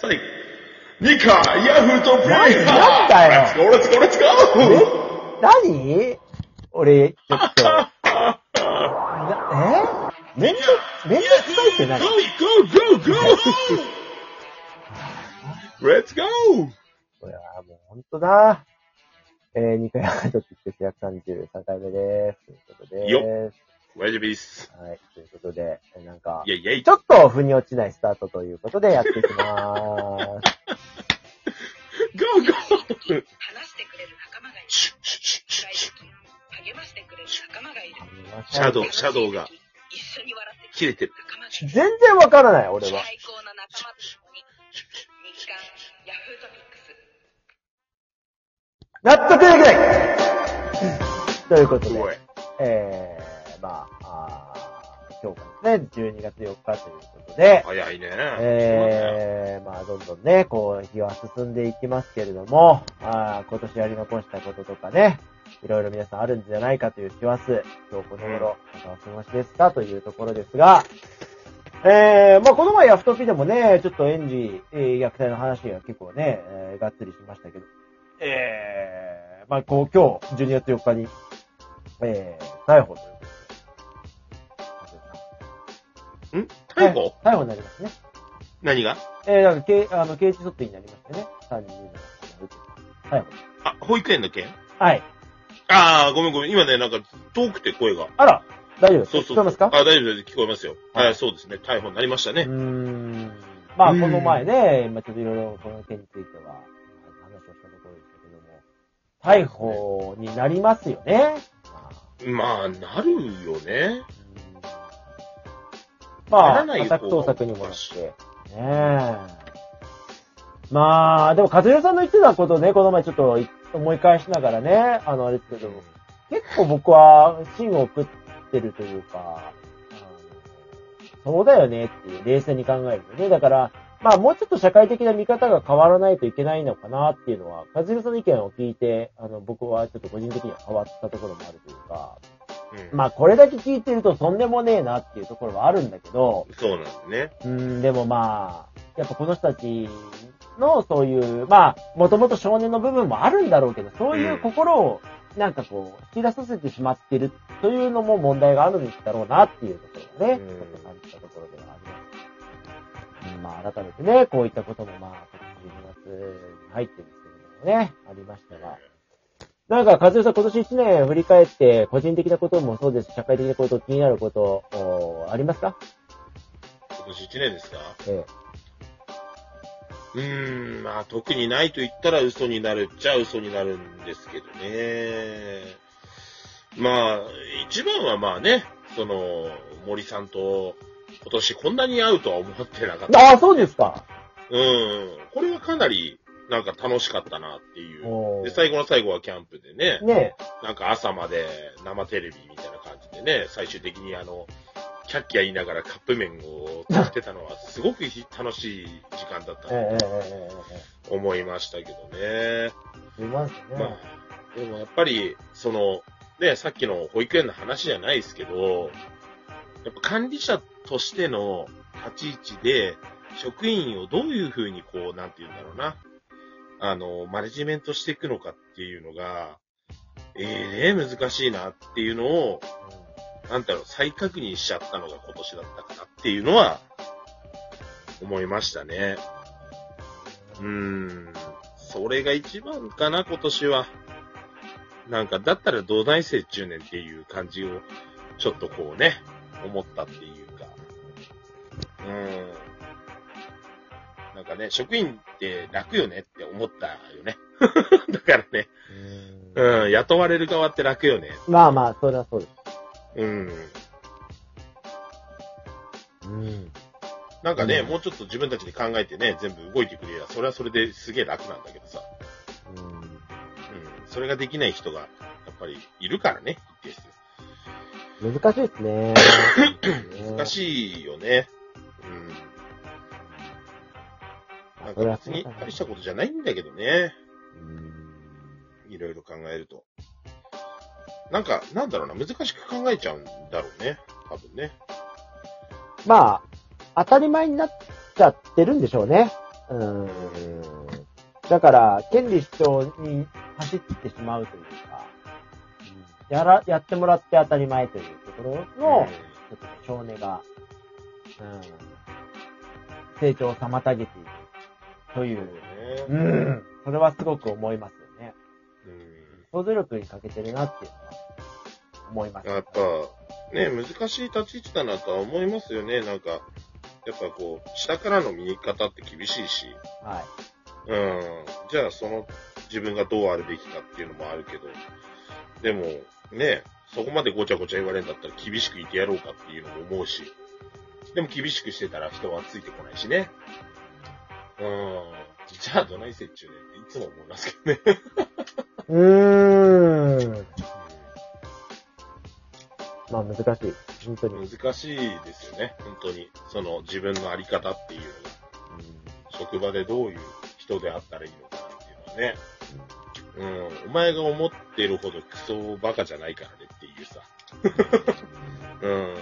最後。ニカ、ヤフーとプレイヤーなんだよ !Let's go, let's go, let's go! 何？俺、ちょっと。な え？めんど、めんどくさいって何？Go, go, go, go! これはもうほんとだ。えー、2回半とってきて133回目です。ということでよーす。大丈夫です。はい。ということで、えなんか、イェイイェイちょっと腑に落ちないスタートということでやっていきまーす。!Go, go! 話してくれる仲間がいる。シュッシュッシュッシュッシュッ励ましてくれる仲間がいる。シャドウ、シャドウが一緒に笑って切れてる。全然わからない、俺は。最高の仲間と共に、日刊ヤフートピックス。納得できないということおいで、。えー、まあ、あー今日からですね、12月4日ということで、早いね。えー、まあ、どんどんね、こう、日は進んでいきますけれども、あー今年やり残したこととかね、いろいろ皆さんあるんじゃないかという師走、今日この頃、お過ごしですかというところですが、えー、まあ、この前ヤフトピでもね、ちょっと園児、えー虐待の話が結構ね、えーがっつりしましたけど、えー、まあ、こう、今日、12月4日に、えー、逮捕というん？逮捕？逮捕になりますね。何が？えー、なんか、刑、あの、刑事訴追になりましてね。3人の逮捕。あ、保育園の件？はい。ああ、ごめんごめん。今ね、なんか遠くて声が。あら、大丈夫ですそうそう。聞こえますか？あ、大丈夫です。聞こえますよ。はいはい、そうですね。逮捕になりましたね。うーん。まあ、この前ね、まあちょっといろいろこの件については、話をしたところでしたけども、逮捕になりますよね。まあ、なるよね。まあ、家宅捜索にもなって。ねえ。まあ、でも、和代さんの言ってたことね、この前ちょっと思い返しながらね、あの、あれですけど、結構僕は芯を送ってるというか、そうだよねっていう、冷静に考えるとね。だから、まあもうちょっと社会的な見方が変わらないといけないのかなっていうのは、和代さんの意見を聞いて、あの、僕はちょっと個人的には変わったところもあるというか、うん。まあこれだけ聞いてるととんでもねえなっていうところはあるんだけど、そうなんですね。うん、でもまあ、やっぱこの人たちのそういう、まあ、もともと少年の部分もあるんだろうけど、そういう心をなんかこう、引き出させてしまってるというのも問題があるんだろうなっていうところがね、うんちょっと感じたところではあります。うん、まあ改めてね、こういったこともまあ、今年12月に入ってるんですけれどもね、ありましたが、なんか、和代さん今年1年振り返って、個人的なこともそうですし、社会的なこと、気になること、おありますか？今年1年ですか？えうーん、まあ特にないと言ったら嘘になるっちゃ嘘になるんですけどね。まあ、一番はまあね、その、森さんと今年こんなに会うとは思ってなかっえ。た。ああ、そうですか。うん。これはかなりなんか楽しかったなっていう。で、最後の最後はキャンプでね、ね。なんか朝まで生テレビみたいな感じでね、最終的にあの、キャッキャ言いながらカップ麺を作ってたのはすごくひ楽しい時間だったなと思いましたけどね。まあ、でもやっぱり、その、ね、さっきの保育園の話じゃないですけど、やっぱ管理者としての立ち位置で、職員をどういうふうにこう、なんて言うんだろうな、あの、マネジメントしていくのかっていうのが、ええ難しいなっていうのを、なんだろう、再確認しちゃったのが今年だったかなっていうのは、思いましたね。うーん。それが一番かな、今年は。なんか、だったら土内生中年っていう感じを、ちょっとこうね、思ったっていうか。うーん。なんかね、職員って楽よねって思ったよね。だからね、うんうん、雇われる側って楽よね。まあまあ、それはそうです。うん。うん。なんかね、うんもうちょっと自分たちで考えてね、全部動いてくれりゃ、それはそれですげえ楽なんだけどさ。うん。それができない人が、やっぱりいるからね、一定数。うん。難しいですね。難い。しいよね。なんか別に大したことじゃないんだけどね。うんいろいろ考えると。なんか、なんだろうな、難しく考えちゃうんだろうね。多分ね。まあ、当たり前になっちゃってるんでしょうね。うーん。だから、権利主張に走ってしまうというか、やら、やってもらって当たり前というところの、ちょっと少年が、うん、成長を妨げているという、うん、それはすごく思いますよね。うん想像力に欠けてるなっていうのは思います。やっぱ、ね、難しい立ち位置だなとは思いますよね。なんか、やっぱこう、下からの見方って厳しいし、はい。うん。じゃあその自分がどうあるべきかっていうのもあるけど、でも、ね、そこまでごちゃごちゃ言われるんだったら厳しくいてやろうかっていうのも思うし、でも厳しくしてたら人はついてこないしね。うん。じゃあどないせっちゅうねんっていつも思いますけどね。うーん。まあ難しい。本当に。うん難しいですよね、本当に。その自分のあり方っていうのが。職場でどういう人であったらいいのかっていうのはね。うん。お前が思ってるほどクソバカじゃないからねっていうさ。うん。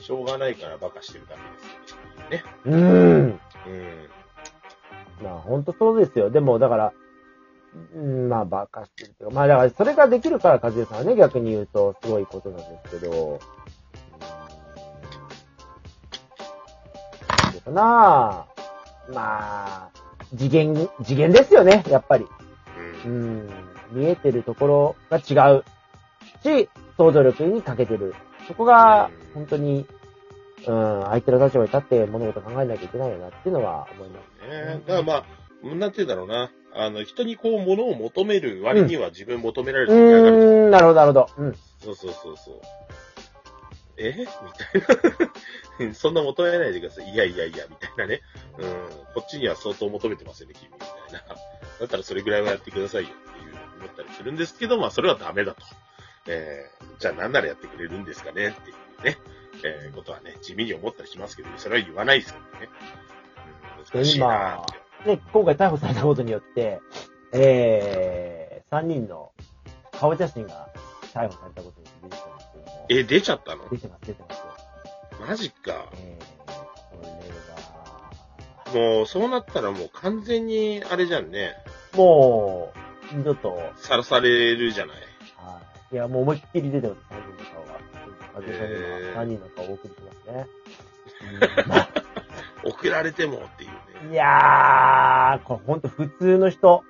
しょうがないからバカしてるだけですよね。うーん。うん。まあ本当そうですよ。でもだから、うん、まあバカしてるっていうか、まあだからそれができるから和江さんはね、逆に言うとすごいことなんですけど、うん。かなまあ、次元、次元ですよね、やっぱり。う。うんん。見えてるところが違うし、想像力に欠けてる。そこがうん、本当に、うん、相手の立場に立って物事考えなきゃいけないよなっていうのは思います。ねだからまあ、なんて言うんだろうな。あの、人にこう、物を求める割には自分求められるがあるじゃんーん、なるほど、なるほど。うん。そうそうそうそう。えみたいな。そんな求めないでください。いやいやいや、みたいなね。うん。こっちには相当求めてますよね、君。みたいな。だったらそれぐらいはやってくださいよっていう思ったりするんですけど、まあそれはダメだと。えー、じゃあ何ならやってくれるんですかねっていうね。えー、ことはね、地味に思ったりしますけど、それは言わないですけどね。うん、難しいな。で、今回逮捕されたことによって、えー、3人の顔写真が逮捕されたことに出てきたんですけども。え、出ちゃったの？出てます、出てます。マジか。えー、これもう、そうなったらもう完全に、あれじゃんね。が、もう、二度と、はい。さらされるじゃない。いや、もう思いっきり出てます、3人の顔が。和江さんには3人の顔をお送りしますね。送られてもっていういね。やー、これほんと普通の人。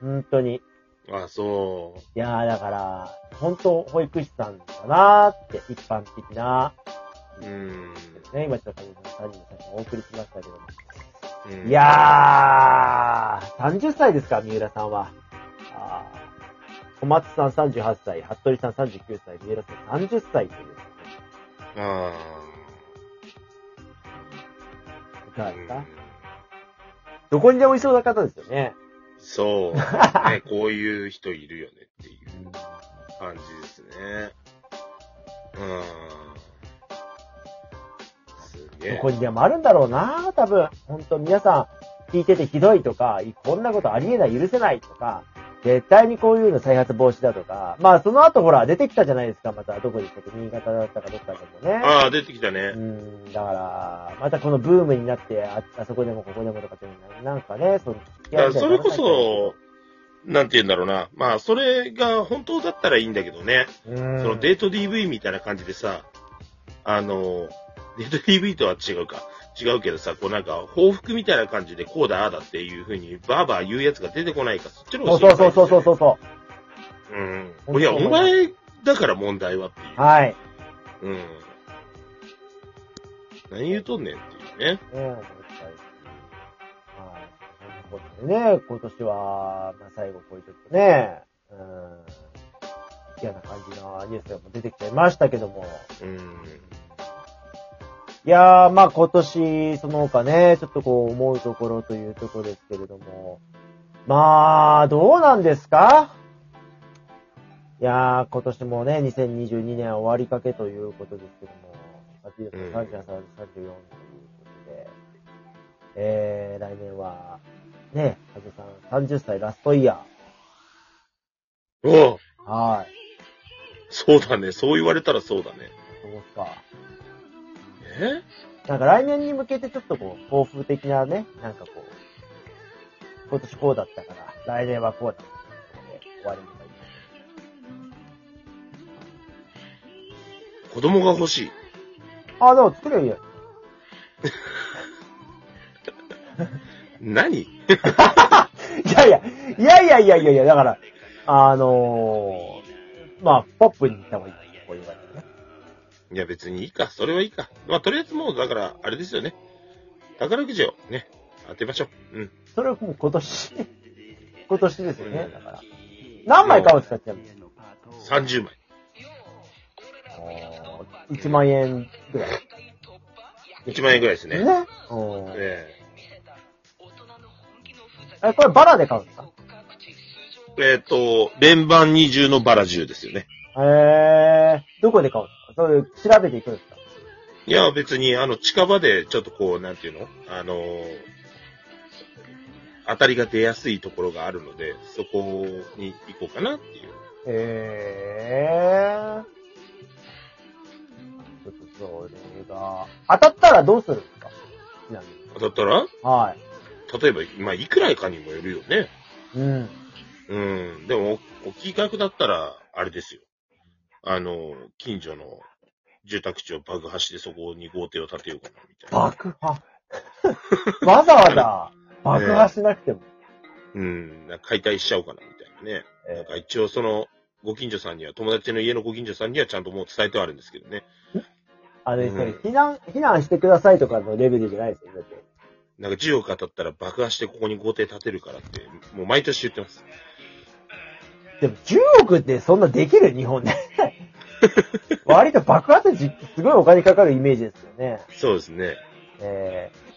本当に。あ、そう。いやー、だから、本当保育士さんだなーって、一般的な、うん。ね、今ちょっと3人の写真をお送りしましたけども。うんいやー、30歳ですか、三浦さんは。小松さん38歳、服部さん39歳、三浦さん30歳という。あいかがですーかどこにでもいそうな方ですよね。そう。ね、こういう人いるよねっていう感じですね。うん。すげえ。どこにでもあるんだろうな多分。本当皆さん聞いててひどいとか、こんなことありえない、許せないとか、絶対にこういうの再発防止だとか、まあその後ほら出てきたじゃないですか、またどこでしたっけ新潟だったかどっかでもね。ああ、出てきたうね。ん、だから、またこのブームになって、ああそこでもここでもとかっていうのなんかね、その、だからそれこそ、なんて言うんだろうな。まあ、それが本当だったらいいんだけどね。うん、そのデート DV みたいな感じでさ、あの、デート DV とは違うか。違うけどさ、こうなんか、報復みたいな感じでこうだ、ああだっていう風にバーバー言うやつが出てこないか、そっちのそう方がそうそうそうそうそう。う。うん。いや、お前だから問題はっていう。はい。うん。何言うとんねんっていうね。ね、思ったりし。はい。そんなことでね、今年は、まあ最後こういうちょっとね、うん、嫌な感じのニュースがも出てきちゃいましたけども。うん。いやー、まあ今年、その他ね、ちょっとこう思うところというところですけれども。まあ、どうなんですか？いやー、今年もね、2022年終わりかけということですけども、うん33、34ということで、えー、来年は、ね、はずさん30歳ラストイヤおうー。はい。そうだね。そう言われたらそうだね。そうっすか。えなんか来年に向けてちょっとこう、抱負的なね、なんかこう、今年こうだったから、来年はこうだったので終わりにがいい。子供が欲しい。あ、でも作ればいいよ。何？いやいや、いやいやいやいやいや、だから、あのー、まあ、ポップに行った方がいい。こういう感。いや別にいいか。それはいいか。まあとりあえずもう、だから、あれですよね。宝くじをね、当てましょう。うん。それをもう今年、今年ですよね。だから。何枚買うんですか、ちなみに。30枚。1万円ぐらい。1万円ぐらいですね。ね。うん。ええ、これバラで買うんですか？ええっと、連番二重のバラ10ですよね。えー、どこで買うんですか？そういう、調べていくんですか？いや、別に、あの、近場で、ちょっとこう、なんていうの？あのー当たりが出やすいところがあるので、そこに行こうかなっていう。えー。ちょっとそれが、当たったらどうするんですか？ちなみに。だったら、はい。例えば、まあ、いくらかにもよるよね。うん。うん。でも、大きい額だったら、あれですよ。あの、近所の住宅地を爆破してそこに豪邸を建てようかな、みたいな。爆破？わざわざ爆破しなくても。うん。なんか解体しちゃおうかな、みたいなね。なんえか一応その、ご近所さんには、友達の家のご近所さんにはちゃんともう伝えてはあるんですけどね。あれうん避難、避難してくださいとかのレベルじゃないですよ。だって。なんか10億当たったら爆破してここに豪邸建てるからって、もう毎年言ってます。でも10億ってそんなできる？日本で。割と爆発時、すごいお金かかるイメージですよね。そうですね。えー、